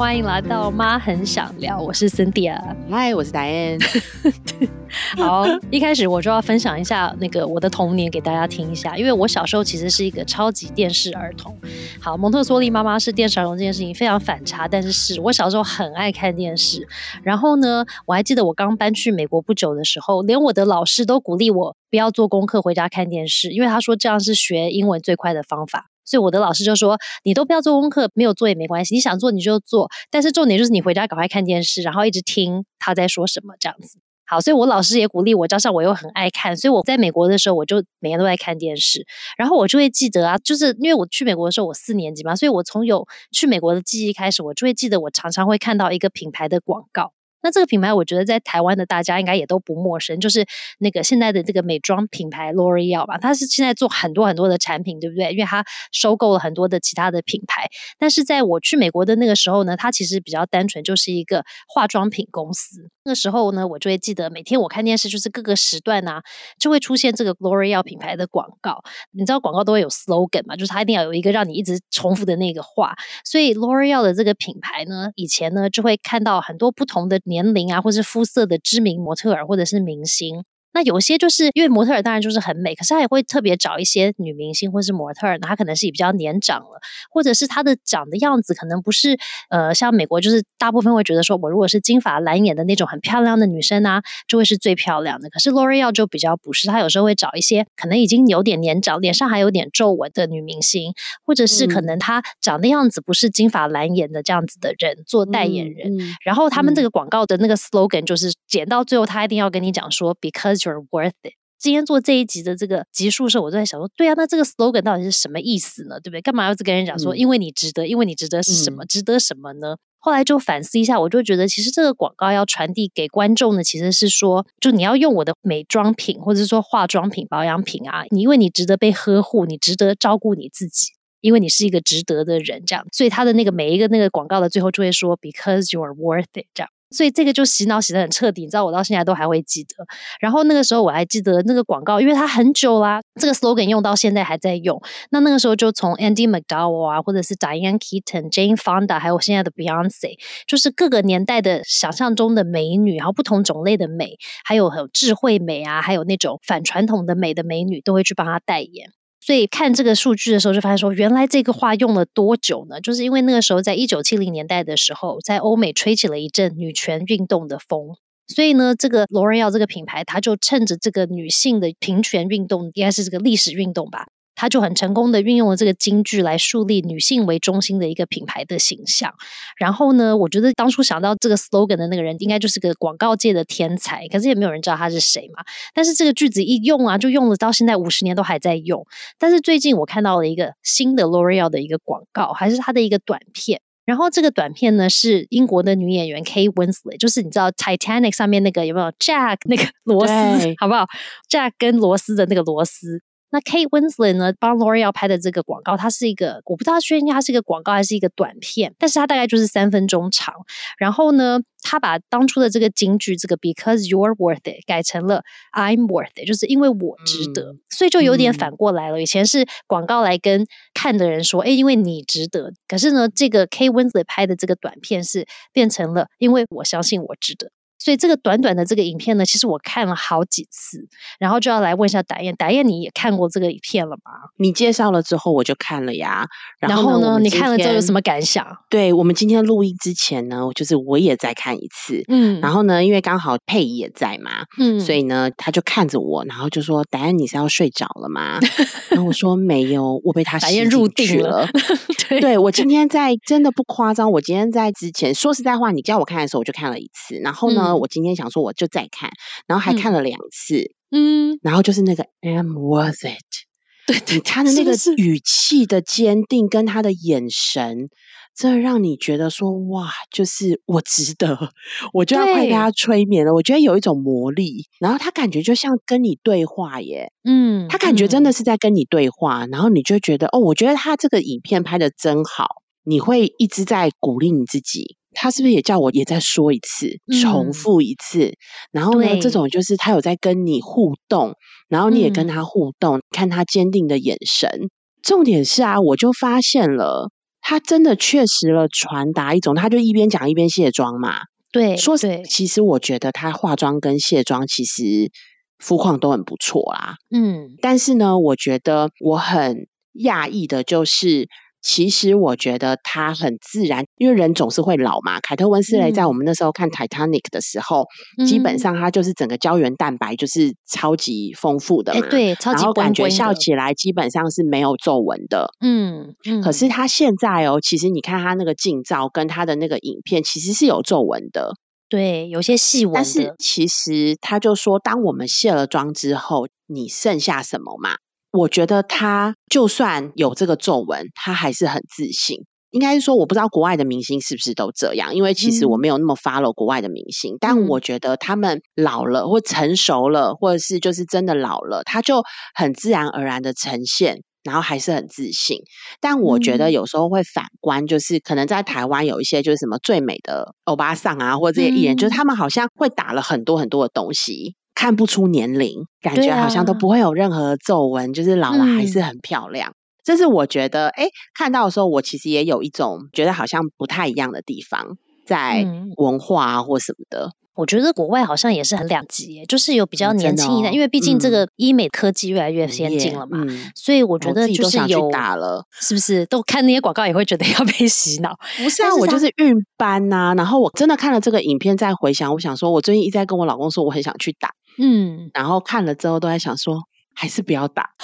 欢迎来到妈很想聊，我是 Cynthia。嗨，我是 Diane。好，一开始我就要分享一下那个我的童年给大家听一下，因为我小时候其实是一个超级电视儿童。好，蒙特梭利妈妈是电视儿童这件事情非常反差，但是是我小时候很爱看电视。然后呢，我还记得我刚搬去美国不久的时候，连我的老师都鼓励我不要做功课，回家看电视，因为他说这样是学英文最快的方法。所以我的老师就说：“你都不要做功课，没有做也没关系，你想做你就做。但是重点就是你回家赶快看电视，然后一直听他在说什么这样子。好，所以我老师也鼓励我，加上我又很爱看，所以我在美国的时候我就每天都在看电视。然后我就会记得啊，就是因为我去美国的时候我四年级嘛，所以我从有去美国的记忆开始，我就会记得我常常会看到一个品牌的广告。”那这个品牌，我觉得在台湾的大家应该也都不陌生，就是那个现在的这个美妆品牌 L'Oreal 吧，它是现在做很多很多的产品，对不对？因为它收购了很多的其他的品牌。但是在我去美国的那个时候呢，它其实比较单纯，就是一个化妆品公司。那个时候呢，我就会记得每天我看电视，就是各个时段啊，就会出现这个 L'Oreal 品牌的广告。你知道广告都会有 slogan 嘛，就是它一定要有一个让你一直重复的那个话。所以 L'Oreal 的这个品牌呢，以前呢就会看到很多不同的。年龄啊，或是肤色的知名模特儿，或者是明星。那有些就是因为模特儿当然就是很美，可是他也会特别找一些女明星或是模特儿，她可能是比较年长了，或者是她的长的样子可能不是呃像美国就是大部分会觉得说我如果是金发蓝眼的那种很漂亮的女生啊，就会是最漂亮的。可是 L'Oreal 就比较不是，她有时候会找一些可能已经有点年长，脸上还有点皱纹的女明星，或者是可能她长的样子不是金发蓝眼的这样子的人做代言人。然后他们这个广告的那个 slogan 就是剪到最后，他一定要跟你讲说 because。You're worth it。今天做这一集的这个集数时候，我都在想说，对啊，那这个 slogan 到底是什么意思呢？对不对？干嘛要跟人讲说，因为你值得，因为你值得是什么？值得什么呢？后来就反思一下，我就觉得，其实这个广告要传递给观众的，其实是说，就你要用我的美妆品，或者是说化妆品、保养品啊，你因为你值得被呵护，你值得照顾你自己，因为你是一个值得的人，这样。所以他的那个每一个那个广告的最后就会说，because you're worth it，这样。所以这个就洗脑洗的很彻底，你知道我到现在都还会记得。然后那个时候我还记得那个广告，因为它很久啦，这个 slogan 用到现在还在用。那那个时候就从 Andy McDowell 啊，或者是 Diane Keaton、Jane Fonda，还有现在的 Beyonce，就是各个年代的想象中的美女，然后不同种类的美，还有有智慧美啊，还有那种反传统的美的美女，都会去帮她代言。所以看这个数据的时候，就发现说，原来这个话用了多久呢？就是因为那个时候，在一九七零年代的时候，在欧美吹起了一阵女权运动的风。所以呢，这个罗瑞耀这个品牌，它就趁着这个女性的平权运动，应该是这个历史运动吧。他就很成功的运用了这个金句来树立女性为中心的一个品牌的形象。然后呢，我觉得当初想到这个 slogan 的那个人，应该就是个广告界的天才。可是也没有人知道他是谁嘛。但是这个句子一用啊，就用了到现在五十年都还在用。但是最近我看到了一个新的 L'Oreal 的一个广告，还是它的一个短片。然后这个短片呢是英国的女演员 Kate Winslet，就是你知道 Titanic 上面那个有没有 Jack 那个螺丝，好不好？Jack 跟螺丝的那个螺丝。那 Kate Winslet 呢，帮 L'Oreal 拍的这个广告，它是一个我不知道确定它是一个广告还是一个短片，但是它大概就是三分钟长。然后呢，他把当初的这个金句这个 Because you're worth it 改成了 I'm worth it，就是因为我值得，所以就有点反过来了。以前是广告来跟看的人说，哎，因为你值得。可是呢，这个 Kate Winslet 拍的这个短片是变成了，因为我相信我值得。所以这个短短的这个影片呢，其实我看了好几次，然后就要来问一下达燕，达燕你也看过这个影片了吗？你介绍了之后我就看了呀。然后呢，你看了之后有什么感想？对我们今天录音之前呢，就是我也再看一次。嗯，然后呢，因为刚好佩仪也在嘛，嗯，所以呢，他就看着我，然后就说：“达燕，你是要睡着了吗？”然后我说：“没有，我被他吸入去了。”对，我今天在真的不夸张，我今天在之前说实在话，你叫我看的时候，我就看了一次，然后呢。我今天想说，我就再看，然后还看了两次，嗯，然后就是那个 I'm worth it，对，对。他的那个语气的坚定跟他的眼神，真的让你觉得说哇，就是我值得，我就要快被他催眠了。我觉得有一种魔力，然后他感觉就像跟你对话耶，嗯，他感觉真的。是在跟你对话，然后你就觉得哦，我觉得他这个影片拍的真好，你会一直在鼓励你自己。他是不是也叫我也再说一次，重复一次？然后呢，这种就是他有在跟你互动，然后你也跟他互动，看他坚定的眼神。重点是啊，我就发现了。他真的确实了传达一种，他就一边讲一边卸妆嘛。对，说对，其实我觉得他化妆跟卸妆其实肤况都很不错啦。嗯，但是呢，我觉得我很讶异的就是。其实我觉得他很自然，因为人总是会老嘛。凯特温斯雷在我们那时候看《Titanic》的时候，基本上他就是整个胶原蛋白就是超级丰富的嘛，对，超级感觉笑起来基本上是没有皱纹的。嗯嗯。可是他现在哦，其实你看他那个近照跟他的那个影片，其实是有皱纹的。对，有些细纹。但是其实他就说，当我们卸了妆之后，你剩下什么嘛？我觉得他就算有这个皱纹，他还是很自信。应该是说，我不知道国外的明星是不是都这样，因为其实我没有那么 follow 国外的明星。但我觉得他们老了或成熟了，或者是就是真的老了，他就很自然而然的呈现，然后还是很自信。但我觉得有时候会反观，就是可能在台湾有一些就是什么最美的欧巴桑啊，或者这些艺人，就是他们好像会打了很多很多的东西。看不出年龄，感觉好像都不会有任何皱纹，就是老了还是很漂亮。这是我觉得，哎，看到的时候，我其实也有一种觉得好像不太一样的地方，在文化啊或什么的。我觉得国外好像也是很两极，就是有比较年轻一代，因为毕竟这个医美科技越来越先进了嘛，所以我觉得就是有打了，是不是？都看那些广告也会觉得要被洗脑。不是啊，我就是孕斑呐。然后我真的看了这个影片，再回想，我想说，我最近一直在跟我老公说，我很想去打。嗯，然后看了之后都在想说，还是不要打。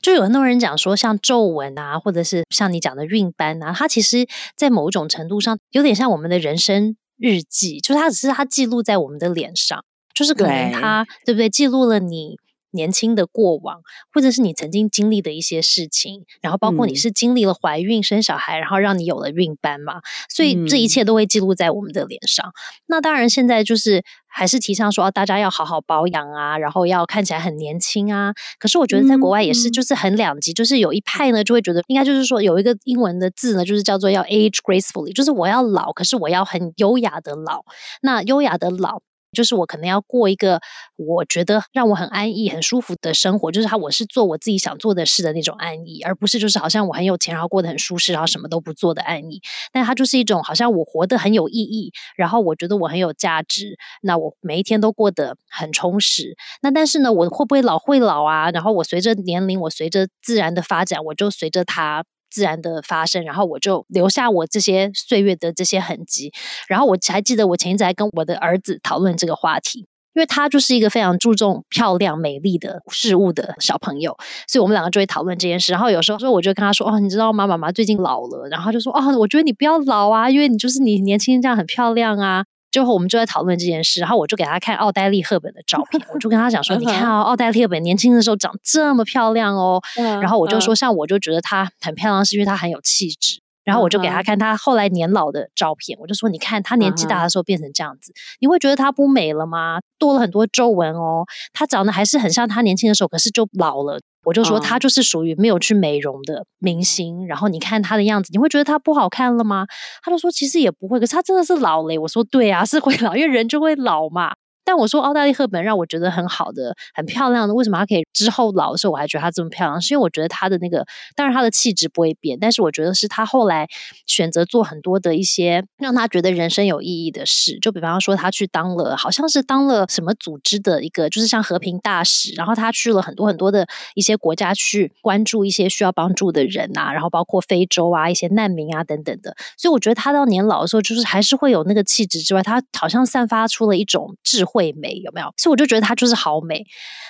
就有很多人讲说，像皱纹啊，或者是像你讲的孕斑啊，它其实，在某种程度上有点像我们的人生日记，就是它只是它记录在我们的脸上，就是可能它对不对？记录了你。年轻的过往，或者是你曾经经历的一些事情，然后包括你是经历了怀孕生小孩，然后让你有了孕斑嘛，所以这一切都会记录在我们的脸上。那当然，现在就是还是提倡说大家要好好保养啊，然后要看起来很年轻啊。可是我觉得在国外也是，就是很两极，就是有一派呢就会觉得应该就是说有一个英文的字呢，就是叫做要 age gracefully，就是我要老，可是我要很优雅的老。那优雅的老。就是我可能要过一个我觉得让我很安逸、很舒服的生活，就是他我是做我自己想做的事的那种安逸，而不是就是好像我很有钱，然后过得很舒适，然后什么都不做的安逸。但它就是一种好像我活得很有意义，然后我觉得我很有价值，那我每一天都过得很充实。那但是呢，我会不会老？会老啊。然后我随着年龄，我随着自然的发展，我就随着它。自然的发生，然后我就留下我这些岁月的这些痕迹。然后我还记得我前一阵还跟我的儿子讨论这个话题，因为他就是一个非常注重漂亮、美丽的事物的小朋友，所以我们两个就会讨论这件事。然后有时候说，我就跟他说：“哦，你知道吗？妈妈最近老了。”然后就说：“哦，我觉得你不要老啊，因为你就是你年轻这样很漂亮啊。”最后我们就在讨论这件事，然后我就给他看奥黛丽·赫本的照片，我就跟他讲说：“ 你看哦，奥黛丽·赫本年轻的时候长这么漂亮哦。”然后我就说：“像我就觉得她很漂亮，是因为她很有气质。”然后我就给他看她后来年老的照片，我就说：“你看她年纪大的时候变成这样子，你会觉得她不美了吗？多了很多皱纹哦，她长得还是很像她年轻的时候，可是就老了。”我就说他就是属于没有去美容的明星，然后你看他的样子，你会觉得他不好看了吗？他就说其实也不会，可是他真的是老了。我说对啊，是会老，因为人就会老嘛。但我说，奥黛丽·赫本让我觉得很好的、很漂亮的。为什么她可以之后老的时候我还觉得她这么漂亮？是因为我觉得她的那个，当然她的气质不会变，但是我觉得是她后来选择做很多的一些让她觉得人生有意义的事。就比方说，她去当了，好像是当了什么组织的一个，就是像和平大使。然后她去了很多很多的一些国家去关注一些需要帮助的人啊，然后包括非洲啊一些难民啊等等的。所以我觉得她到年老的时候，就是还是会有那个气质之外，她好像散发出了一种智慧。会美有没有？所以我就觉得她就是好美，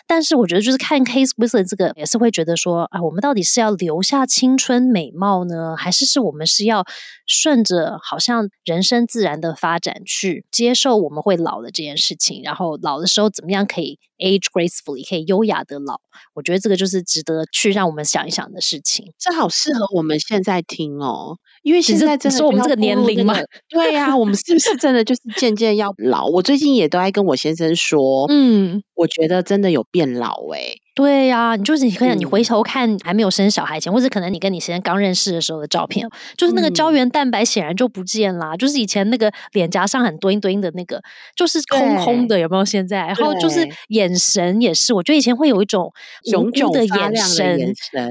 但是我觉得就是看 Case Wilson 这个也是会觉得说啊，我们到底是要留下青春美貌呢，还是是我们是要顺着好像人生自然的发展去接受我们会老的这件事情，然后老的时候怎么样可以 age gracefully 可以优雅的老？我觉得这个就是值得去让我们想一想的事情。这好适合我们现在听哦。因为现在真的说我们这个年龄嘛，对呀，我们是不是真的就是渐渐要老？我最近也都在跟我先生说，嗯，我觉得真的有变老哎。对呀，你就是你可以你回头看还没有生小孩前，或者可能你跟你先生刚认识的时候的照片，就是那个胶原蛋白显然就不见啦，就是以前那个脸颊上很墩墩的那个，就是空空的，有没有？现在，然后就是眼神也是，我觉得以前会有一种炯炯的眼神，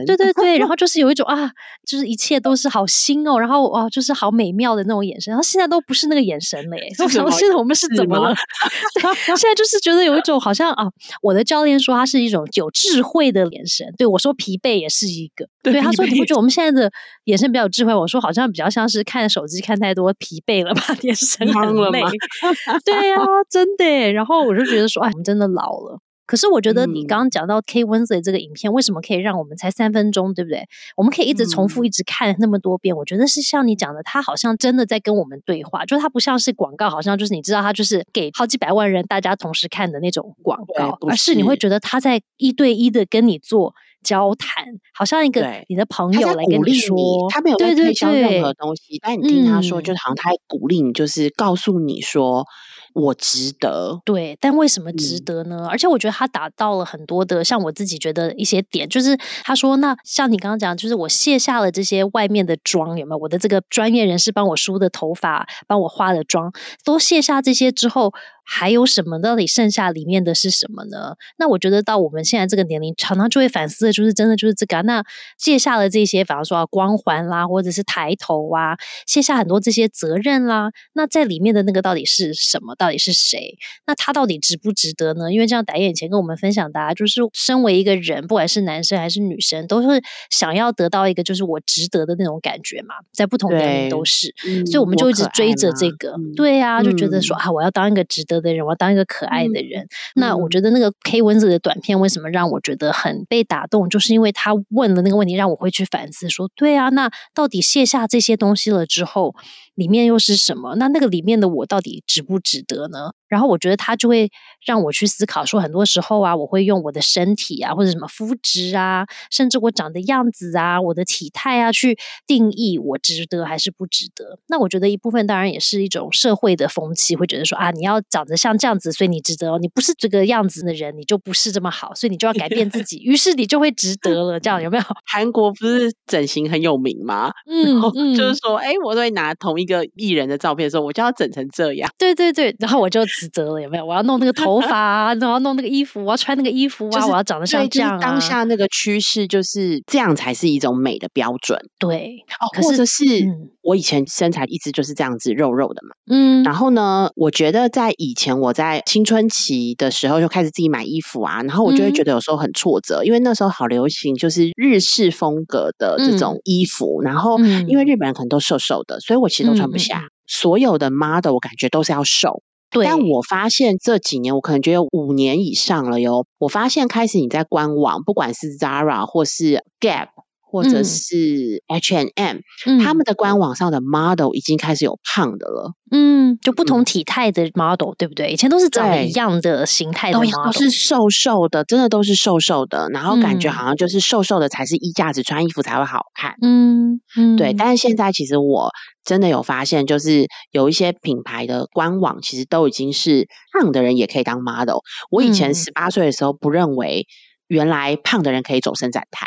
对对对，然 后就是有一种啊，就是一切都是好新哦，然后哇，就是好美妙的那种眼神，然后现在都不是那个眼神了耶，我想现在我们是怎么了？现在就是觉得有一种好像啊，我的教练说他是一种有智慧的眼神，对我说疲惫也是一个，对他说你不觉得我们现在的眼神比较有智慧？我说好像比较像是看手机看太多疲惫了吧，眼神很累，对呀，真的，然后我就觉得说，哎，我们真的老了。可是我觉得你刚刚讲到 K Wednesday 这个影片，为什么可以让我们才三分钟，对不对？我们可以一直重复、一直看那么多遍。我觉得是像你讲的，他好像真的在跟我们对话，就是他不像是广告，好像就是你知道他就是给好几百万人大家同时看的那种广告，而是你会觉得他在一对一的跟你做交谈，好像一个你的朋友来跟你说，他没有在推销任何东西，但你听他说，就是好像他在鼓励你，就是告诉你说。我值得，对，但为什么值得呢？而且我觉得他达到了很多的，像我自己觉得一些点，就是他说，那像你刚刚讲，就是我卸下了这些外面的妆，有没有？我的这个专业人士帮我梳的头发，帮我化的妆，都卸下这些之后。还有什么？到底剩下里面的是什么呢？那我觉得到我们现在这个年龄，常常就会反思的，就是真的就是这个。那卸下了这些，比方说光环啦，或者是抬头啊，卸下很多这些责任啦。那在里面的那个到底是什么？到底是谁？那他到底值不值得呢？因为这样，导演以前跟我们分享的，就是身为一个人，不管是男生还是女生，都是想要得到一个就是我值得的那种感觉嘛。在不同年龄都是，所以我们就一直追着这个。对呀，就觉得说啊，我要当一个值得。的人，我要当一个可爱的人。那我觉得那个 K 文字的短片为什么让我觉得很被打动？就是因为他问的那个问题，让我会去反思，说对啊，那到底卸下这些东西了之后。里面又是什么？那那个里面的我到底值不值得呢？然后我觉得他就会让我去思考，说很多时候啊，我会用我的身体啊，或者什么肤质啊，甚至我长的样子啊，我的体态啊，去定义我值得还是不值得。那我觉得一部分当然也是一种社会的风气，会觉得说啊，你要长得像这样子，所以你值得；你不是这个样子的人，你就不是这么好，所以你就要改变自己，于是你就会值得了。这样有没有？韩国不是整形很有名吗？嗯，就是说，哎，我都会拿同一。一个艺人的照片的时候，我就要整成这样。对对对，然后我就指责了，有没有？我要弄那个头发，然后弄那个衣服，我要穿那个衣服啊，我要长得像这样。当下那个趋势就是这样才是一种美的标准。对，哦，或者是我以前身材一直就是这样子肉肉的嘛。嗯，然后呢，我觉得在以前我在青春期的时候就开始自己买衣服啊，然后我就会觉得有时候很挫折，因为那时候好流行就是日式风格的这种衣服，然后因为日本人可能都瘦瘦的，所以我其实都。穿不下，所有的 model 我感觉都是要瘦，但我发现这几年我可能觉得五年以上了哟。我发现开始你在官网，不管是 Zara 或是 Gap。或者是 H and M，他们的官网上的 model 已经开始有胖的了。嗯，就不同体态的 model，对不对？以前都是长得一样的形态的 model，都是瘦瘦的，真的都是瘦瘦的。然后感觉好像就是瘦瘦的才是衣架子，穿衣服才会好看。嗯嗯，对。但是现在其实我真的有发现，就是有一些品牌的官网其实都已经是胖的人也可以当 model。我以前十八岁的时候不认为。原来胖的人可以走伸展台，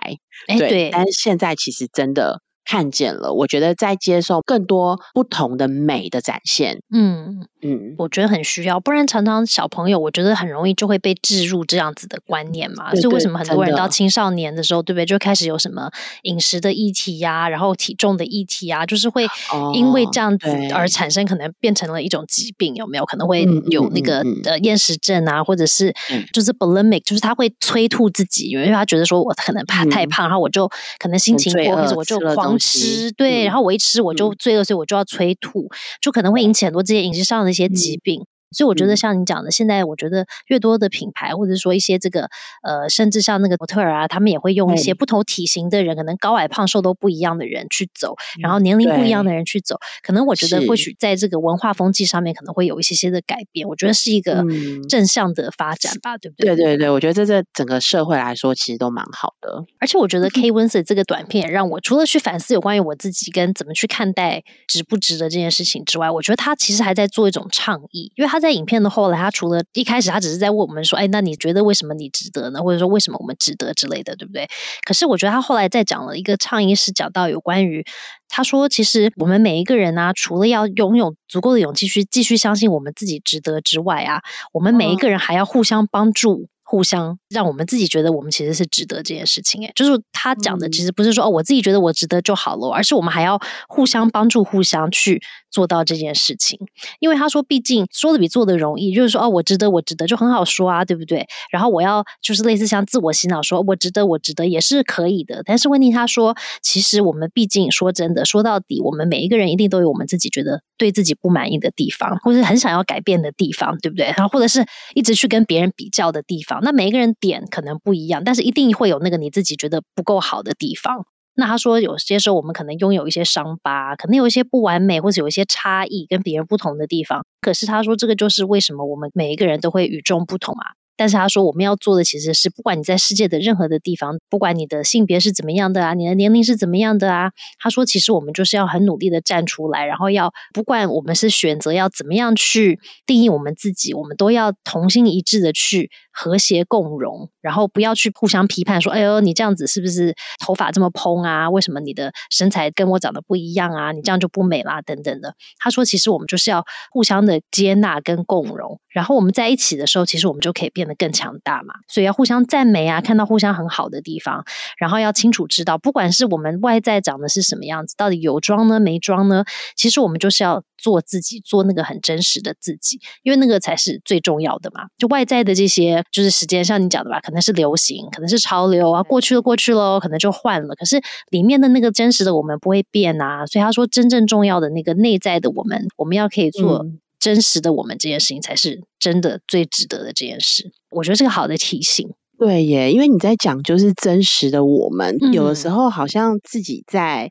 对，但是现在其实真的。看见了，我觉得在接受更多不同的美的展现，嗯嗯，我觉得很需要，不然常常小朋友我觉得很容易就会被置入这样子的观念嘛。所以为什么很多人到青少年的时候，对不对，就开始有什么饮食的议题呀，然后体重的议题啊，就是会因为这样子而产生可能变成了一种疾病，有没有？可能会有那个呃厌食症啊，或者是就是 bulimic，就是他会催吐自己，因为他觉得说我可能怕太胖，然后我就可能心情不好，或者我就狂。吃对，然后我一吃我就罪恶，所以我就要催吐，就可能会引起很多这些饮食上的一些疾病。所以我觉得像你讲的，现在我觉得越多的品牌，或者说一些这个呃，甚至像那个模特儿啊，他们也会用一些不同体型的人，可能高矮胖瘦都不一样的人去走，然后年龄不一样的人去走，可能我觉得或许在这个文化风气上面可能会有一些些的改变。我觉得是一个正向的发展吧，对不对？对对对，我觉得在这整个社会来说，其实都蛮好的。而且我觉得 K Winslet 这个短片让我除了去反思有关于我自己跟怎么去看待值不值得这件事情之外，我觉得他其实还在做一种倡议，因为他。他在影片的后来，他除了一开始他只是在问我们说，哎，那你觉得为什么你值得呢？或者说为什么我们值得之类的，对不对？可是我觉得他后来再讲了一个倡议，是讲到有关于他说，其实我们每一个人啊，除了要拥有足够的勇气去继续相信我们自己值得之外啊，我们每一个人还要互相帮助。互相让我们自己觉得我们其实是值得这件事情，哎，就是他讲的其实不是说哦，我自己觉得我值得就好了，而是我们还要互相帮助，互相去做到这件事情。因为他说，毕竟说的比做的容易，就是说哦，我值得，我值得就很好说啊，对不对？然后我要就是类似像自我洗脑，说我值得，我值得也是可以的。但是问题他说，其实我们毕竟说真的，说到底，我们每一个人一定都有我们自己觉得对自己不满意的地方，或者很想要改变的地方，对不对？然后或者是一直去跟别人比较的地方。那每一个人点可能不一样，但是一定会有那个你自己觉得不够好的地方。那他说，有些时候我们可能拥有一些伤疤，可能有一些不完美，或者有一些差异跟别人不同的地方。可是他说，这个就是为什么我们每一个人都会与众不同啊。但是他说，我们要做的其实是，不管你在世界的任何的地方，不管你的性别是怎么样的啊，你的年龄是怎么样的啊，他说，其实我们就是要很努力的站出来，然后要不管我们是选择要怎么样去定义我们自己，我们都要同心一致的去和谐共融，然后不要去互相批判，说，哎呦，你这样子是不是头发这么蓬啊？为什么你的身材跟我长得不一样啊？你这样就不美啦，等等的。他说，其实我们就是要互相的接纳跟共融，然后我们在一起的时候，其实我们就可以变更强大嘛，所以要互相赞美啊，看到互相很好的地方，然后要清楚知道，不管是我们外在长的是什么样子，到底有装呢没装呢？其实我们就是要做自己，做那个很真实的自己，因为那个才是最重要的嘛。就外在的这些，就是时间像你讲的吧，可能是流行，可能是潮流啊，过去了过去喽，可能就换了。可是里面的那个真实的我们不会变啊。所以他说，真正重要的那个内在的我们，我们要可以做。真实的我们这件事情才是真的最值得的这件事，我觉得是个好的提醒。对耶，因为你在讲就是真实的我们，有的时候好像自己在。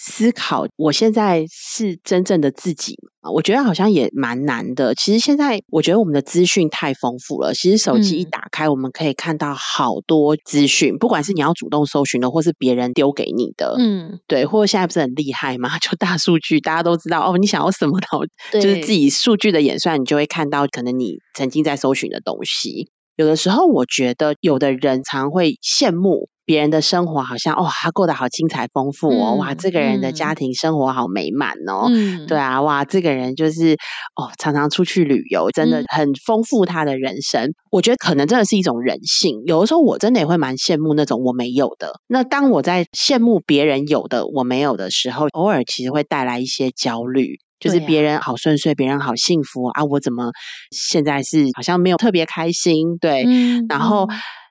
思考，我现在是真正的自己我觉得好像也蛮难的。其实现在我觉得我们的资讯太丰富了。其实手机一打开，我们可以看到好多资讯，不管是你要主动搜寻的，或是别人丢给你的，嗯，对，或者现在不是很厉害吗？就大数据，大家都知道哦，你想要什么，的就是自己数据的演算，你就会看到可能你曾经在搜寻的东西。有的时候，我觉得有的人常会羡慕。别人的生活好像哦，他过得好精彩丰富哦，哇，这个人的家庭生活好美满哦，对啊，哇，这个人就是哦，常常出去旅游，真的很丰富他的人生。我觉得可能真的是一种人性，有的时候我真的也会蛮羡慕那种我没有的。那当我在羡慕别人有的我没有的时候，偶尔其实会带来一些焦虑，就是别人好顺遂，别人好幸福啊，我怎么现在是好像没有特别开心？对，然后。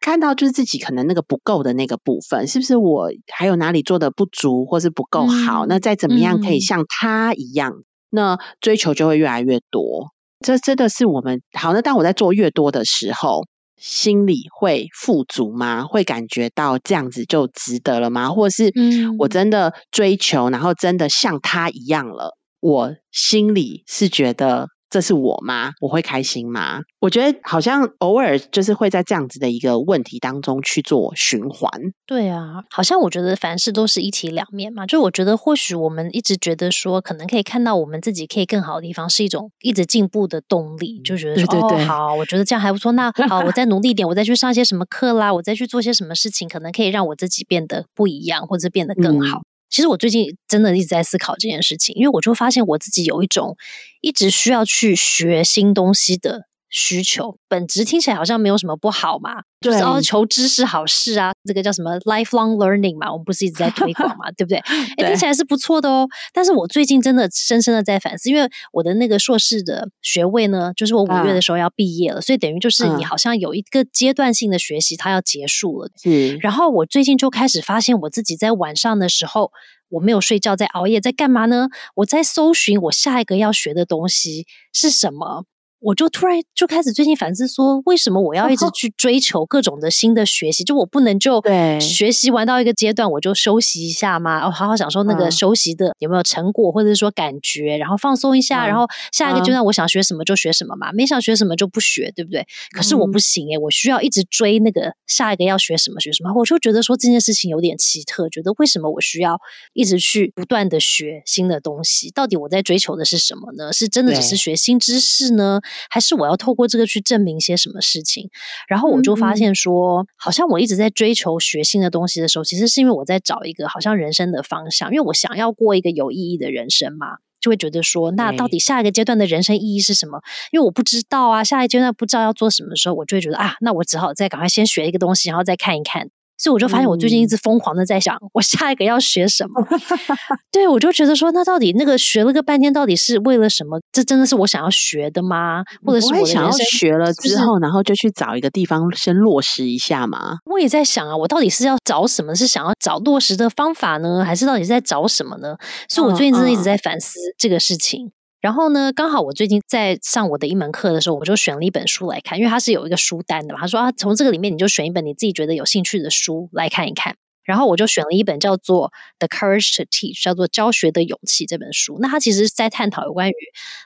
看到就是自己可能那个不够的那个部分，是不是我还有哪里做的不足，或是不够好？那再怎么样可以像他一样，那追求就会越来越多。这真的是我们好。那当我在做越多的时候，心里会富足吗？会感觉到这样子就值得了吗？或者是我真的追求，然后真的像他一样了，我心里是觉得。这是我吗？我会开心吗？我觉得好像偶尔就是会在这样子的一个问题当中去做循环。对啊，好像我觉得凡事都是一体两面嘛。就我觉得或许我们一直觉得说，可能可以看到我们自己可以更好的地方，是一种一直进步的动力。就觉得说，哦，好，我觉得这样还不错。那 好，我再努力一点，我再去上些什么课啦，我再去做些什么事情，可能可以让我自己变得不一样，或者变得更好。其实我最近真的一直在思考这件事情，因为我就发现我自己有一种一直需要去学新东西的。需求本质听起来好像没有什么不好嘛，就是哦，求知识好事啊，这个叫什么 lifelong learning 嘛，我们不是一直在推广嘛，对不对？哎，听起来是不错的哦。但是我最近真的深深的在反思，因为我的那个硕士的学位呢，就是我五月的时候要毕业了，所以等于就是你好像有一个阶段性的学习，它要结束了。嗯，然后我最近就开始发现我自己在晚上的时候，我没有睡觉，在熬夜，在干嘛呢？我在搜寻我下一个要学的东西是什么。我就突然就开始最近反思说，为什么我要一直去追求各种的新的学习？就我不能就学习完到一个阶段我就休息一下吗？哦，好好享受那个休息的有没有成果，或者是说感觉，然后放松一下，然后下一个阶段我想学什么就学什么嘛，没想学什么就不学，对不对？可是我不行诶，我需要一直追那个下一个要学什么学什么，我就觉得说这件事情有点奇特，觉得为什么我需要一直去不断的学新的东西？到底我在追求的是什么呢？是真的只是学新知识呢？还是我要透过这个去证明些什么事情？然后我就发现说，好像我一直在追求学新的东西的时候，其实是因为我在找一个好像人生的方向，因为我想要过一个有意义的人生嘛。就会觉得说，那到底下一个阶段的人生意义是什么？因为我不知道啊，下一阶段不知道要做什么的时候，我就会觉得啊，那我只好再赶快先学一个东西，然后再看一看。所以我就发现，我最近一直疯狂的在想，我下一个要学什么。对，我就觉得说，那到底那个学了个半天，到底是为了什么？这真的是我想要学的吗？或者是我想要学了之后，然后就去找一个地方先落实一下嘛？我也在想啊，我到底是要找什么？是想要找落实的方法呢，还是到底是在找什么呢？所以我最近真的一直在反思这个事情。然后呢，刚好我最近在上我的一门课的时候，我就选了一本书来看，因为它是有一个书单的嘛。他说啊，从这个里面你就选一本你自己觉得有兴趣的书来看一看。然后我就选了一本叫做《The Courage to Teach》，叫做《教学的勇气》这本书。那它其实是在探讨有关于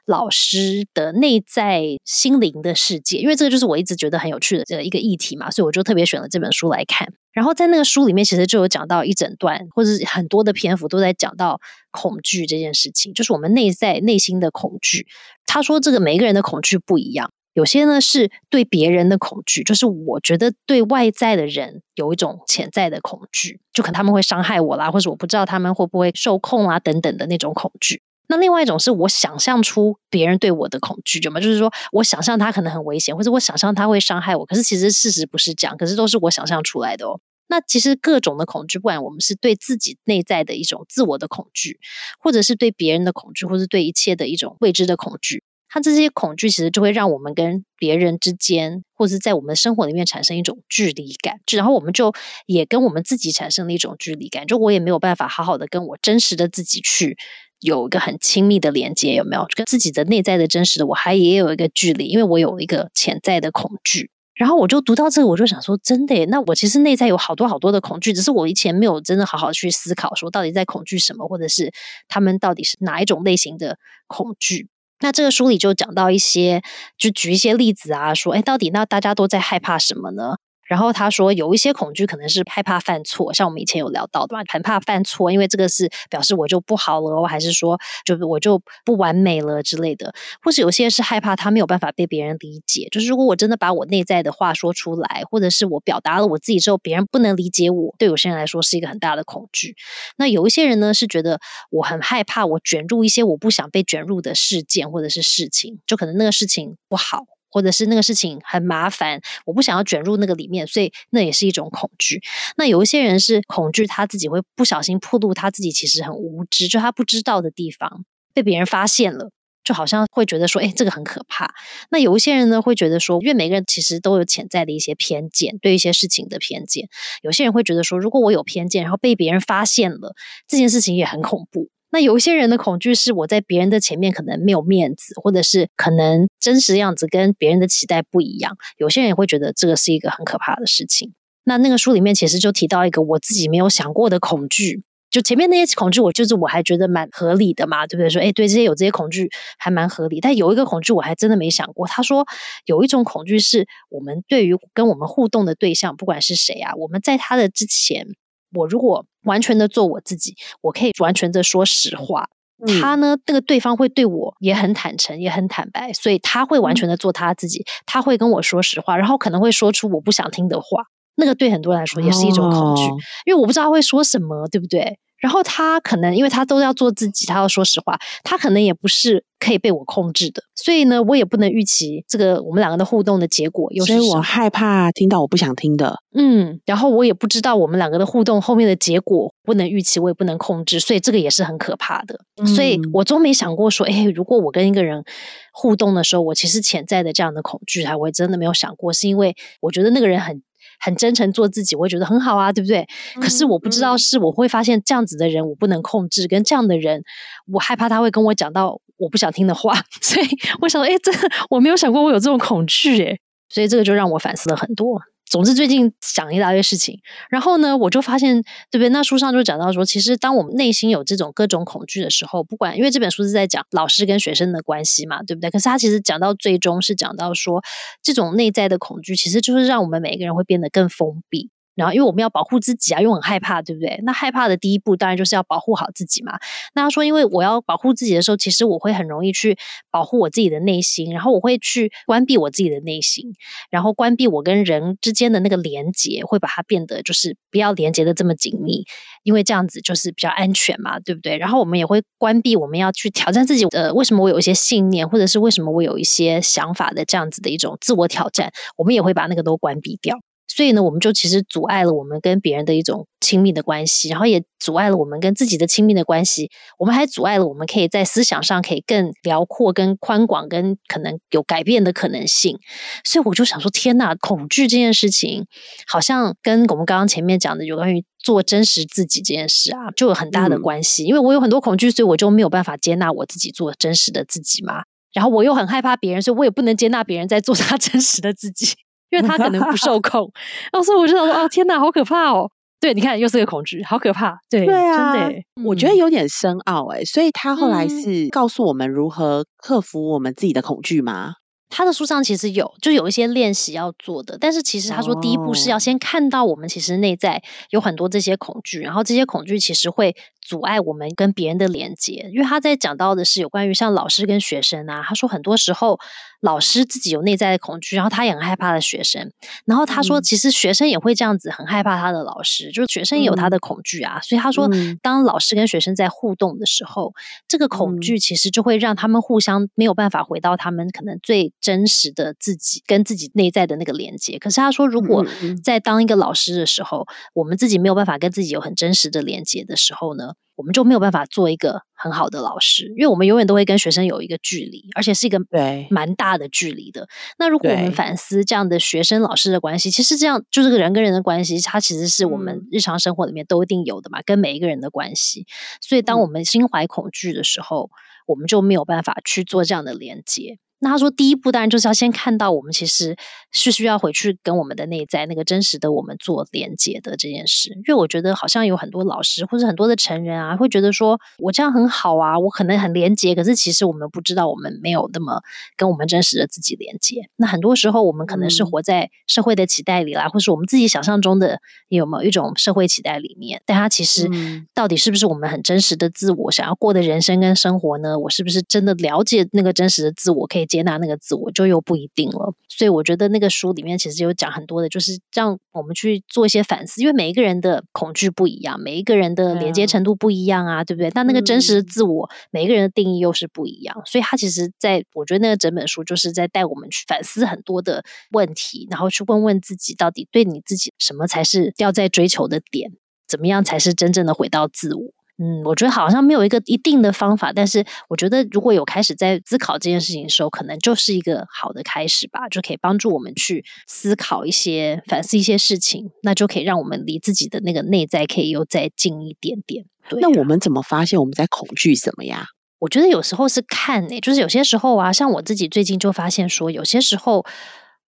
老师的内在心灵的世界，因为这个就是我一直觉得很有趣的这一个议题嘛，所以我就特别选了这本书来看。然后在那个书里面，其实就有讲到一整段，或者是很多的篇幅都在讲到恐惧这件事情，就是我们内在内心的恐惧。他说，这个每一个人的恐惧不一样。有些呢是对别人的恐惧，就是我觉得对外在的人有一种潜在的恐惧，就可能他们会伤害我啦，或者我不知道他们会不会受控啊等等的那种恐惧。那另外一种是我想象出别人对我的恐惧，有吗，就是说我想象他可能很危险，或者我想象他会伤害我，可是其实事实不是这样，可是都是我想象出来的哦。那其实各种的恐惧，不管我们是对自己内在的一种自我的恐惧，或者是对别人的恐惧，或是对一切的一种未知的恐惧。它这些恐惧其实就会让我们跟别人之间，或者是在我们生活里面产生一种距离感，然后我们就也跟我们自己产生了一种距离感，就我也没有办法好好的跟我真实的自己去有一个很亲密的连接，有没有？跟自己的内在的真实的我还也有一个距离，因为我有一个潜在的恐惧。然后我就读到这个，我就想说，真的耶，那我其实内在有好多好多的恐惧，只是我以前没有真的好好去思考，说到底在恐惧什么，或者是他们到底是哪一种类型的恐惧。那这个书里就讲到一些，就举一些例子啊，说，哎，到底那大家都在害怕什么呢？然后他说，有一些恐惧可能是害怕犯错，像我们以前有聊到的嘛，很怕犯错，因为这个是表示我就不好了，还是说，就我就不完美了之类的，或是有些是害怕他没有办法被别人理解，就是如果我真的把我内在的话说出来，或者是我表达了我自己之后，别人不能理解我，对有些人来说是一个很大的恐惧。那有一些人呢，是觉得我很害怕我卷入一些我不想被卷入的事件或者是事情，就可能那个事情不好。或者是那个事情很麻烦，我不想要卷入那个里面，所以那也是一种恐惧。那有一些人是恐惧他自己会不小心暴露他自己其实很无知，就他不知道的地方被别人发现了，就好像会觉得说，哎，这个很可怕。那有一些人呢，会觉得说，因为每个人其实都有潜在的一些偏见，对一些事情的偏见。有些人会觉得说，如果我有偏见，然后被别人发现了，这件事情也很恐怖。那有一些人的恐惧是我在别人的前面可能没有面子，或者是可能真实样子跟别人的期待不一样。有些人也会觉得这个是一个很可怕的事情。那那个书里面其实就提到一个我自己没有想过的恐惧，就前面那些恐惧，我就是我还觉得蛮合理的嘛，对不对？说哎，对这些有这些恐惧还蛮合理。但有一个恐惧我还真的没想过。他说有一种恐惧是我们对于跟我们互动的对象，不管是谁啊，我们在他的之前。我如果完全的做我自己，我可以完全的说实话。他呢，那个对方会对我也很坦诚，也很坦白，所以他会完全的做他自己。他会跟我说实话，然后可能会说出我不想听的话。那个对很多人来说也是一种恐惧，因为我不知道他会说什么，对不对？然后他可能，因为他都要做自己，他要说实话，他可能也不是可以被我控制的，所以呢，我也不能预期这个我们两个的互动的结果。所以我害怕听到我不想听的，嗯，然后我也不知道我们两个的互动后面的结果不能预期，我也不能控制，所以这个也是很可怕的。所以我都没想过说，哎，如果我跟一个人互动的时候，我其实潜在的这样的恐惧，还我真的没有想过，是因为我觉得那个人很。很真诚做自己，我会觉得很好啊，对不对？可是我不知道是我会发现这样子的人我不能控制，跟这样的人我害怕他会跟我讲到我不想听的话，所以我想说，哎，这我没有想过我有这种恐惧，哎，所以这个就让我反思了很多。总之，最近讲一大堆事情，然后呢，我就发现，对不对？那书上就讲到说，其实当我们内心有这种各种恐惧的时候，不管因为这本书是在讲老师跟学生的关系嘛，对不对？可是他其实讲到最终是讲到说，这种内在的恐惧其实就是让我们每一个人会变得更封闭。然后因为我们要保护自己啊，又很害怕，对不对？那害怕的第一步当然就是要保护好自己嘛。那他说，因为我要保护自己的时候，其实我会很容易去保护我自己的内心，然后我会去关闭我自己的内心，然后关闭我跟人之间的那个连接，会把它变得就是不要连接的这么紧密，因为这样子就是比较安全嘛，对不对？然后我们也会关闭我们要去挑战自己的，为什么我有一些信念，或者是为什么我有一些想法的这样子的一种自我挑战，我们也会把那个都关闭掉。所以呢，我们就其实阻碍了我们跟别人的一种亲密的关系，然后也阻碍了我们跟自己的亲密的关系。我们还阻碍了我们可以在思想上可以更辽阔、跟宽广、跟可能有改变的可能性。所以我就想说，天呐，恐惧这件事情，好像跟我们刚刚前面讲的有关于做真实自己这件事啊，就有很大的关系。因为我有很多恐惧，所以我就没有办法接纳我自己做真实的自己嘛。然后我又很害怕别人，所以我也不能接纳别人在做他 真实的自己。因为他可能不受控，然后所以我就想说，哦，天哪，好可怕哦！对，你看，又是个恐惧，好可怕。对，对啊，真的，我觉得有点深奥哎。所以他后来是告诉我们如何克服我们自己的恐惧吗？他的书上其实有，就有一些练习要做的。但是其实他说，第一步是要先看到我们其实内在有很多这些恐惧，然后这些恐惧其实会阻碍我们跟别人的连接。因为他在讲到的是有关于像老师跟学生啊，他说很多时候。老师自己有内在的恐惧，然后他也很害怕的学生。然后他说，其实学生也会这样子，很害怕他的老师，就是学生也有他的恐惧啊。所以他说，当老师跟学生在互动的时候，这个恐惧其实就会让他们互相没有办法回到他们可能最真实的自己，跟自己内在的那个连接。可是他说，如果在当一个老师的时候，我们自己没有办法跟自己有很真实的连接的时候呢？我们就没有办法做一个很好的老师，因为我们永远都会跟学生有一个距离，而且是一个蛮大的距离的。那如果我们反思这样的学生老师的关系，其实这样就是个人跟人的关系，它其实是我们日常生活里面都一定有的嘛，跟每一个人的关系。所以，当我们心怀恐惧的时候，我们就没有办法去做这样的连接。那他说，第一步当然就是要先看到我们其实是需要回去跟我们的内在那个真实的我们做连接的这件事。因为我觉得好像有很多老师或者很多的成人啊，会觉得说我这样很好啊，我可能很连接，可是其实我们不知道我们没有那么跟我们真实的自己连接。那很多时候我们可能是活在社会的期待里啦，或是我们自己想象中的有某一种社会期待里面，但它其实到底是不是我们很真实的自我想要过的人生跟生活呢？我是不是真的了解那个真实的自我可以？接纳那个自我就又不一定了，所以我觉得那个书里面其实有讲很多的，就是让我们去做一些反思，因为每一个人的恐惧不一样，每一个人的连接程度不一样啊，对不对？但那个真实的自我，每一个人的定义又是不一样，所以他其实在我觉得那个整本书就是在带我们去反思很多的问题，然后去问问自己，到底对你自己什么才是要在追求的点，怎么样才是真正的回到自我。嗯，我觉得好像没有一个一定的方法，但是我觉得如果有开始在思考这件事情的时候，可能就是一个好的开始吧，就可以帮助我们去思考一些、反思一些事情，那就可以让我们离自己的那个内在可以又再近一点点。那我们怎么发现我们在恐惧什么呀？我觉得有时候是看诶，就是有些时候啊，像我自己最近就发现说，有些时候。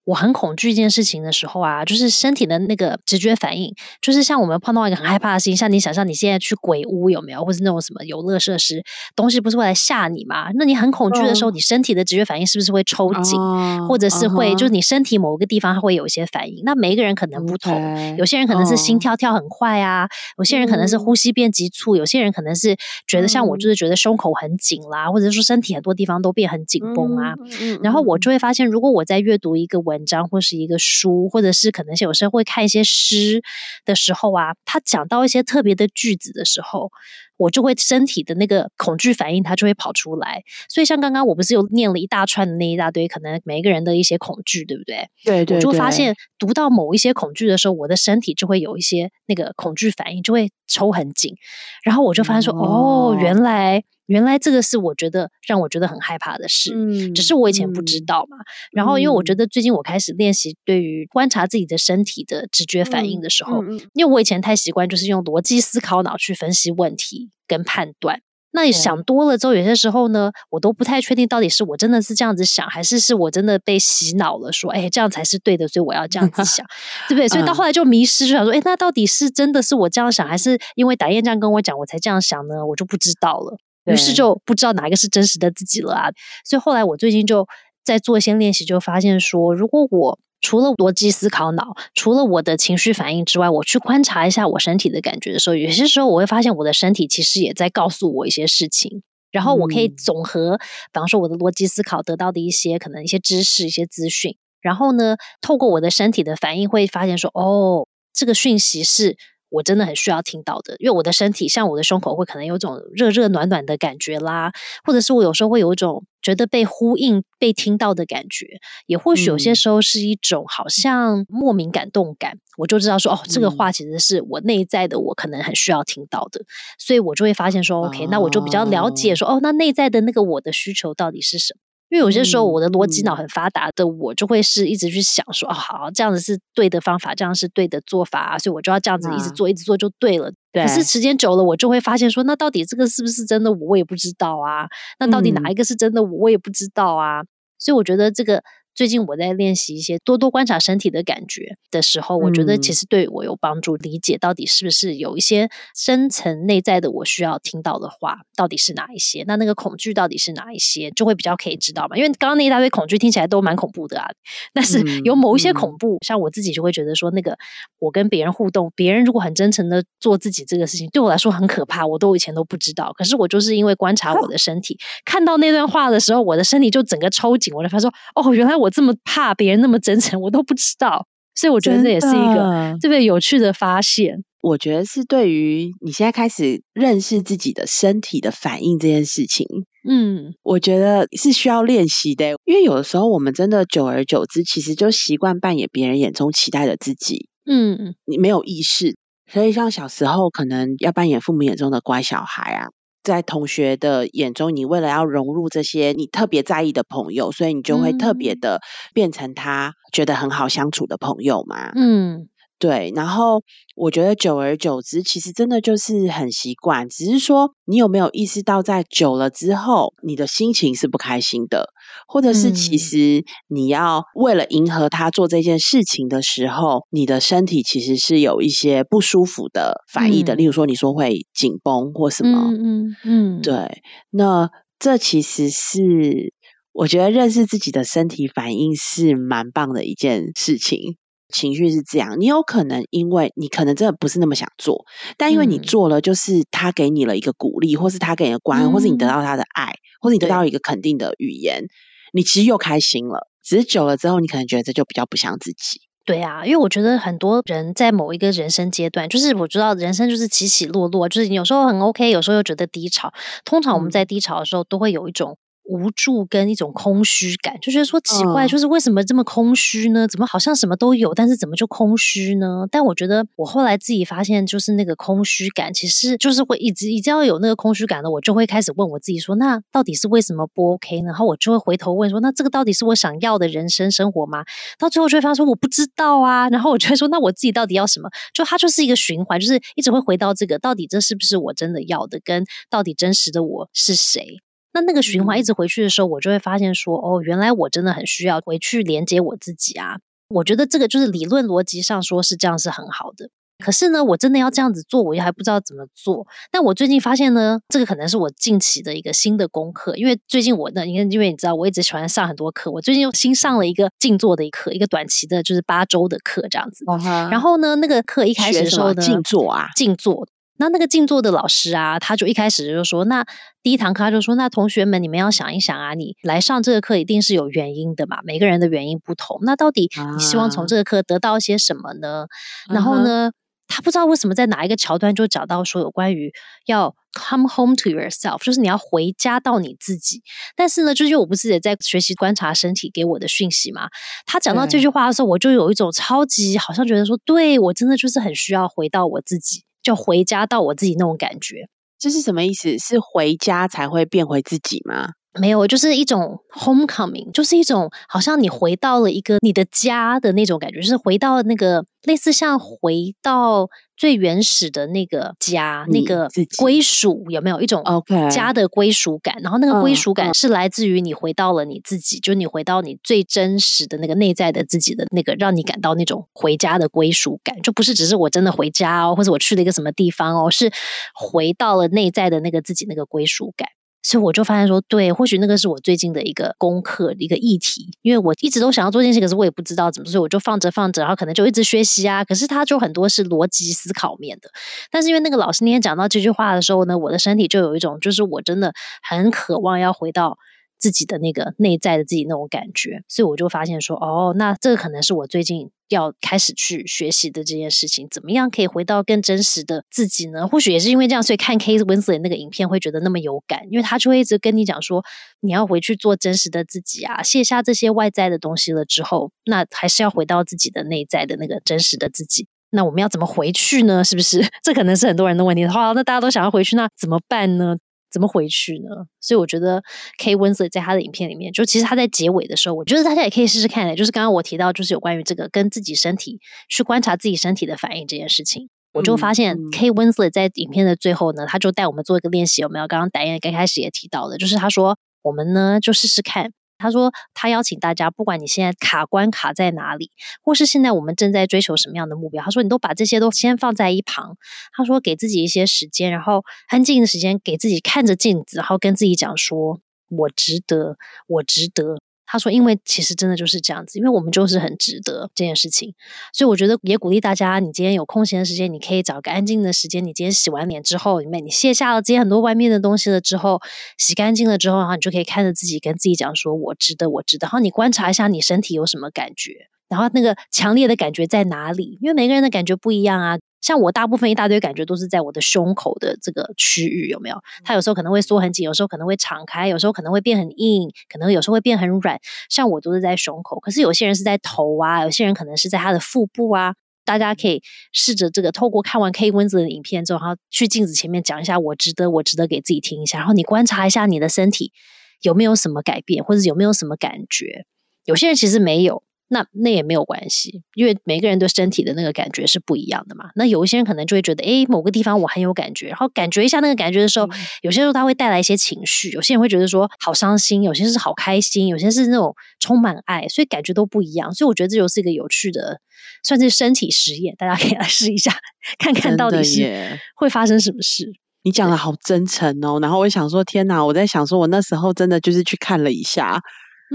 我很恐惧一件事情的时候啊，就是身体的那个直觉反应，就是像我们碰到一个很害怕的事情，像你想象你现在去鬼屋有没有，或是那种什么游乐设施，东西不是会来吓你吗？那你很恐惧的时候，你身体的直觉反应是不是会抽紧，或者是会就是你身体某个地方它会有一些反应？那每一个人可能不同，有些人可能是心跳跳很快啊，有些人可能是呼吸变急促，有些人可能是觉得像我就是觉得胸口很紧啦，或者说身体很多地方都变很紧绷啊。然后我就会发现，如果我在阅读一个文。文章或是一个书，或者是可能有时候会看一些诗的时候啊，他讲到一些特别的句子的时候，我就会身体的那个恐惧反应，它就会跑出来。所以像刚刚我不是有念了一大串的那一大堆，可能每一个人的一些恐惧，对不对？对对。我就发现读到某一些恐惧的时候，我的身体就会有一些那个恐惧反应，就会抽很紧。然后我就发现说，哦，原来。原来这个是我觉得让我觉得很害怕的事，只是我以前不知道嘛。然后因为我觉得最近我开始练习对于观察自己的身体的直觉反应的时候，因为我以前太习惯就是用逻辑思考脑去分析问题跟判断。那你想多了之后，有些时候呢，我都不太确定到底是我真的是这样子想，还是是我真的被洗脑了，说哎这样才是对的，所以我要这样子 想，对不对？所以到后来就迷失，就想说，哎，那到底是真的是我这样想，还是因为打燕这样跟我讲，我才这样想呢？我就不知道了。于是就不知道哪一个是真实的自己了啊！所以后来我最近就在做一些练习，就发现说，如果我除了逻辑思考脑，除了我的情绪反应之外，我去观察一下我身体的感觉的时候，有些时候我会发现我的身体其实也在告诉我一些事情。然后我可以总和，比方说我的逻辑思考得到的一些可能一些知识、一些资讯，然后呢，透过我的身体的反应，会发现说，哦，这个讯息是。我真的很需要听到的，因为我的身体像我的胸口会可能有种热热暖暖的感觉啦，或者是我有时候会有一种觉得被呼应、被听到的感觉，也或许有些时候是一种好像莫名感动感，我就知道说哦，这个话其实是我内在的，我可能很需要听到的，所以我就会发现说，OK，那我就比较了解说，哦，那内在的那个我的需求到底是什么。因为有些时候我的逻辑脑很发达的，我就会是一直去想说，哦，好，这样子是对的方法，这样是对的做法，所以我就要这样子一直做，一直做就对了。可是时间久了，我就会发现说，那到底这个是不是真的，我也不知道啊。那到底哪一个是真的，我也不知道啊。所以我觉得这个。最近我在练习一些多多观察身体的感觉的时候，我觉得其实对我有帮助，理解到底是不是有一些深层内在的我需要听到的话，到底是哪一些？那那个恐惧到底是哪一些？就会比较可以知道嘛。因为刚刚那一大堆恐惧听起来都蛮恐怖的啊，但是有某一些恐怖，像我自己就会觉得说，那个我跟别人互动，别人如果很真诚的做自己这个事情，对我来说很可怕，我都以前都不知道。可是我就是因为观察我的身体，看到那段话的时候，我的身体就整个抽紧，我就发现说，哦，原来。我这么怕别人那么真诚，我都不知道，所以我觉得这也是一个特别有趣的发现。我觉得是对于你现在开始认识自己的身体的反应这件事情，嗯，我觉得是需要练习的。因为有的时候我们真的久而久之，其实就习惯扮演别人眼中期待的自己，嗯，你没有意识，所以像小时候可能要扮演父母眼中的乖小孩啊。在同学的眼中，你为了要融入这些你特别在意的朋友，所以你就会特别的变成他觉得很好相处的朋友嘛。嗯。对，然后我觉得久而久之，其实真的就是很习惯。只是说，你有没有意识到，在久了之后，你的心情是不开心的，或者是其实你要为了迎合他做这件事情的时候，你的身体其实是有一些不舒服的反应的。例如说，你说会紧绷或什么，嗯嗯，对。那这其实是我觉得认识自己的身体反应是蛮棒的一件事情。情绪是这样，你有可能因为你可能真的不是那么想做，但因为你做了，就是他给你了一个鼓励，或是他给你的关爱，或是你得到他的爱，或是你得到一个肯定的语言，你其实又开心了。只是久了之后，你可能觉得这就比较不像自己。对啊，因为我觉得很多人在某一个人生阶段，就是我知道人生就是起起落落，就是有时候很 OK，有时候又觉得低潮。通常我们在低潮的时候，都会有一种。无助跟一种空虚感，就觉得说奇怪，就是为什么这么空虚呢？怎么好像什么都有，但是怎么就空虚呢？但我觉得我后来自己发现，就是那个空虚感，其实就是会一直一直要有那个空虚感的，我就会开始问我自己说，那到底是为什么不 OK 呢？然后我就会回头问说，那这个到底是我想要的人生生活吗？到最后就会发现说我不知道啊。然后我就会说，那我自己到底要什么？就它就是一个循环，就是一直会回到这个，到底这是不是我真的要的？跟到底真实的我是谁？那那个循环一直回去的时候，我就会发现说，哦，原来我真的很需要回去连接我自己啊！我觉得这个就是理论逻辑上说是这样是很好的。可是呢，我真的要这样子做，我又还不知道怎么做。但我最近发现呢，这个可能是我近期的一个新的功课，因为最近我呢，因为因为你知道，我一直喜欢上很多课，我最近又新上了一个静坐的一课，一个短期的，就是八周的课这样子。然后呢，那个课一开始的时候呢，静坐啊，静坐。那那个静坐的老师啊，他就一开始就说：“那第一堂课他就说，那同学们你们要想一想啊，你来上这个课一定是有原因的嘛，每个人的原因不同。那到底你希望从这个课得到些什么呢？然后呢，他不知道为什么在哪一个桥段就找到说有关于要 come home to yourself，就是你要回家到你自己。但是呢，就是我不是也在学习观察身体给我的讯息嘛？他讲到这句话的时候，我就有一种超级好像觉得说，对我真的就是很需要回到我自己。”就回家到我自己那种感觉，这是什么意思？是回家才会变回自己吗？没有，就是一种 homecoming，就是一种好像你回到了一个你的家的那种感觉，就是回到那个类似像回到最原始的那个家，那个归属有没有一种 OK 家的归属感？然后那个归属感是来自于你回到了你自己，就你回到你最真实的那个内在的自己的那个，让你感到那种回家的归属感，就不是只是我真的回家哦，或者我去了一个什么地方哦，是回到了内在的那个自己那个归属感。所以我就发现说，对，或许那个是我最近的一个功课，一个议题，因为我一直都想要做这件事，可是我也不知道怎么，所以我就放着放着，然后可能就一直学习啊。可是它就很多是逻辑思考面的，但是因为那个老师那天讲到这句话的时候呢，我的身体就有一种，就是我真的很渴望要回到。自己的那个内在的自己那种感觉，所以我就发现说，哦，那这个可能是我最近要开始去学习的这件事情，怎么样可以回到更真实的自己呢？或许也是因为这样，所以看 Kate Winslet 那个影片会觉得那么有感，因为他就会一直跟你讲说，你要回去做真实的自己啊，卸下这些外在的东西了之后，那还是要回到自己的内在的那个真实的自己。那我们要怎么回去呢？是不是？这可能是很多人的问题。好，那大家都想要回去，那怎么办呢？怎么回去呢？所以我觉得 K Winslet 在他的影片里面，就其实他在结尾的时候，我觉得大家也可以试试看。就是刚刚我提到，就是有关于这个跟自己身体去观察自己身体的反应这件事情，我就发现 K Winslet 在影片的最后呢，他就带我们做一个练习，有没有？刚刚导演刚开始也提到的，就是他说我们呢就试试看。他说：“他邀请大家，不管你现在卡关卡在哪里，或是现在我们正在追求什么样的目标，他说你都把这些都先放在一旁。他说给自己一些时间，然后安静的时间，给自己看着镜子，然后跟自己讲说：我值得，我值得。”他说：“因为其实真的就是这样子，因为我们就是很值得这件事情，所以我觉得也鼓励大家，你今天有空闲的时间，你可以找个安静的时间。你今天洗完脸之后，里面你卸下了这些很多外面的东西了之后，洗干净了之后，然后你就可以看着自己，跟自己讲说：我值得，我值得。然后你观察一下你身体有什么感觉，然后那个强烈的感觉在哪里？因为每个人的感觉不一样啊。”像我大部分一大堆感觉都是在我的胸口的这个区域，有没有？它有时候可能会缩很紧，有时候可能会敞开，有时候可能会变很硬，可能有时候会变很软。像我都是在胸口，可是有些人是在头啊，有些人可能是在他的腹部啊。大家可以试着这个透过看完 K 温子的影片之后，然后去镜子前面讲一下“我值得，我值得”给自己听一下，然后你观察一下你的身体有没有什么改变，或者有没有什么感觉。有些人其实没有。那那也没有关系，因为每个人对身体的那个感觉是不一样的嘛。那有一些人可能就会觉得，哎，某个地方我很有感觉，然后感觉一下那个感觉的时候，有些时候他会带来一些情绪。有些人会觉得说好伤心，有些是好开心，有些是那种充满爱，所以感觉都不一样。所以我觉得这就是一个有趣的，算是身体实验，大家可以来试一下，看看到底是会发生什么事。你讲的好真诚哦，然后我想说，天哪，我在想说，我那时候真的就是去看了一下。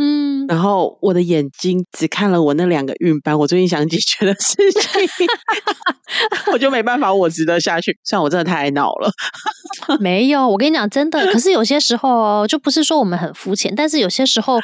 嗯，然后我的眼睛只看了我那两个孕斑，我最近想解决的事情，我就没办法，我值得下去。虽然我真的太闹了，没有，我跟你讲，真的。可是有些时候哦，就不是说我们很肤浅，但是有些时候。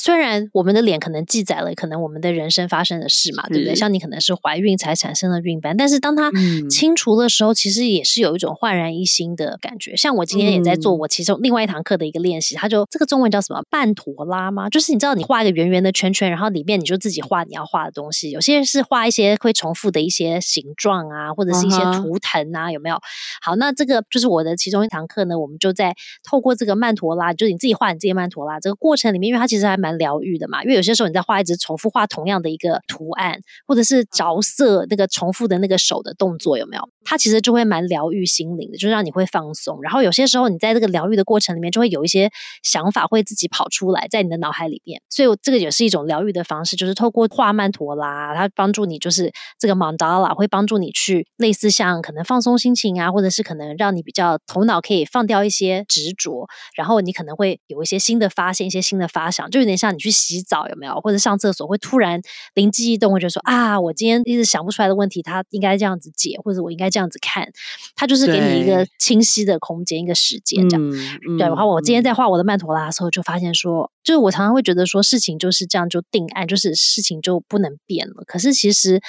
虽然我们的脸可能记载了可能我们的人生发生的事嘛，对不对？像你可能是怀孕才产生了孕斑，但是当它清除的时候，其实也是有一种焕然一新的感觉。像我今天也在做我其中另外一堂课的一个练习，它就这个中文叫什么半陀拉吗？就是你知道你画一个圆圆的圈圈，然后里面你就自己画你要画的东西。有些人是画一些会重复的一些形状啊，或者是一些图腾啊，有没有？好，那这个就是我的其中一堂课呢，我们就在透过这个曼陀拉，就是你自己画你自己曼陀拉这个过程里面，因为它其实还蛮。疗愈的嘛，因为有些时候你在画一直重复画同样的一个图案，或者是着色那个重复的那个手的动作，有没有？它其实就会蛮疗愈心灵的，就让你会放松。然后有些时候你在这个疗愈的过程里面，就会有一些想法会自己跑出来，在你的脑海里面。所以这个也是一种疗愈的方式，就是透过画曼陀拉，它帮助你，就是这个 mandala 会帮助你去类似像可能放松心情啊，或者是可能让你比较头脑可以放掉一些执着，然后你可能会有一些新的发现，一些新的发想，就有点像你去洗澡有没有，或者上厕所会突然灵机一动，或者说啊，我今天一直想不出来的问题，它应该这样子解，或者我应该这样子看，它就是给你一个清晰的空间，一个时间这样。对，然后我今天在画我的曼陀拉的时候，就发现说，就是我常常会觉得说，事情就是这样就定案，就是事情就不能变了。可是其实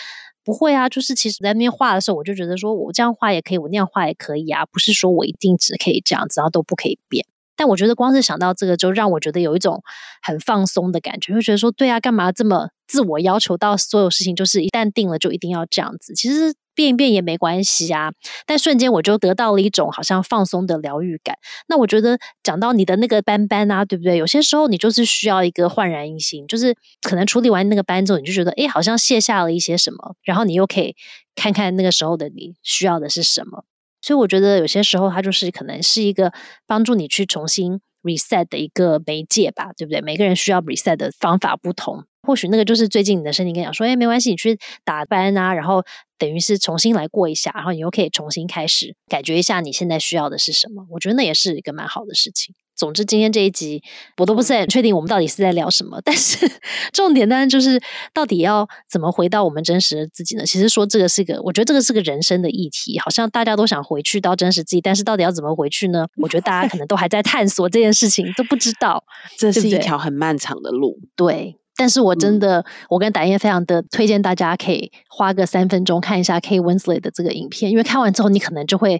不会啊，就是其实在那边画的时候，我就觉得说我这样画也可以，我那样画也可以啊，不是说我一定只可以这样子，然后都不可以变。但我觉得光是想到这个，就让我觉得有一种很放松的感觉，会觉得说，对啊，干嘛这么自我要求到所有事情，就是一旦定了就一定要这样子？其实变一变也没关系啊。但瞬间我就得到了一种好像放松的疗愈感。那我觉得讲到你的那个斑斑啊，对不对？有些时候你就是需要一个焕然一新，就是可能处理完那个斑之后，你就觉得哎，好像卸下了一些什么，然后你又可以看看那个时候的你需要的是什么。所以我觉得有些时候它就是可能是一个帮助你去重新 reset 的一个媒介吧，对不对？每个人需要 reset 的方法不同，或许那个就是最近你的身体跟你讲说，哎，没关系，你去打班啊，然后等于是重新来过一下，然后你又可以重新开始，感觉一下你现在需要的是什么。我觉得那也是一个蛮好的事情。总之今天这一集我都不是很确定我们到底是在聊什么，但是重点当然就是到底要怎么回到我们真实的自己呢？其实说这个是个，我觉得这个是个人生的议题，好像大家都想回去到真实自己，但是到底要怎么回去呢？我觉得大家可能都还在探索这件事情，都不知道，这是一条很漫长的路。对。但是我真的，我跟达燕非常的推荐大家可以花个三分钟看一下 K Winslet 的这个影片，因为看完之后你可能就会。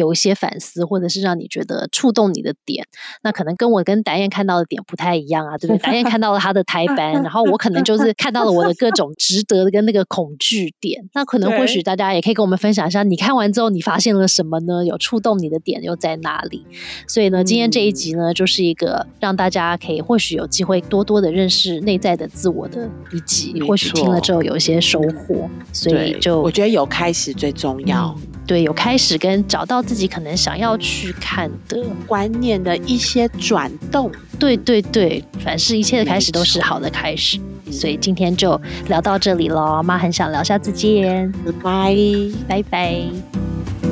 有一些反思，或者是让你觉得触动你的点，那可能跟我跟达燕看到的点不太一样啊，对不对？达燕看到了他的台班，然后我可能就是看到了我的各种值得的跟那个恐惧点。那可能或许大家也可以跟我们分享一下，你看完之后你发现了什么呢？有触动你的点又在哪里？所以呢，今天这一集呢，就是一个让大家可以或许有机会多多的认识内在的自我的一集，或许听了之后有一些收获。所以就我觉得有开始最重要。对，有开始跟找到自己可能想要去看的观念的一些转动。对对对，凡是一切的开始都是好的开始。所以今天就聊到这里喽，妈很想聊下次见，拜拜拜。